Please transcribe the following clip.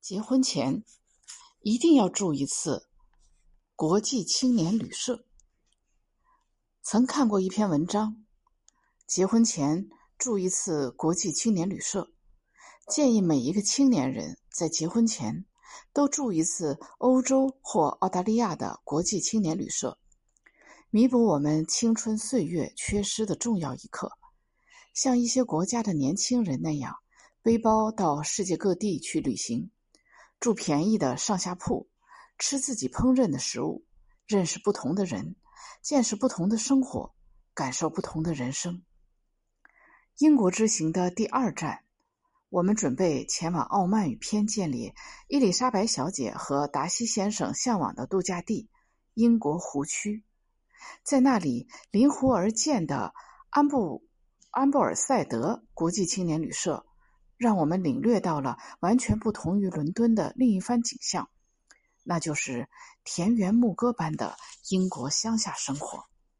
结婚前一定要住一次国际青年旅社。曾看过一篇文章，结婚前住一次国际青年旅社，建议每一个青年人在结婚前都住一次欧洲或澳大利亚的国际青年旅社，弥补我们青春岁月缺失的重要一课。像一些国家的年轻人那样，背包到世界各地去旅行。住便宜的上下铺，吃自己烹饪的食物，认识不同的人，见识不同的生活，感受不同的人生。英国之行的第二站，我们准备前往傲慢与偏见里伊丽莎白小姐和达西先生向往的度假地——英国湖区。在那里，临湖而建的安布安布尔塞德国际青年旅社。让我们领略到了完全不同于伦敦的另一番景象，那就是田园牧歌般的英国乡下生活。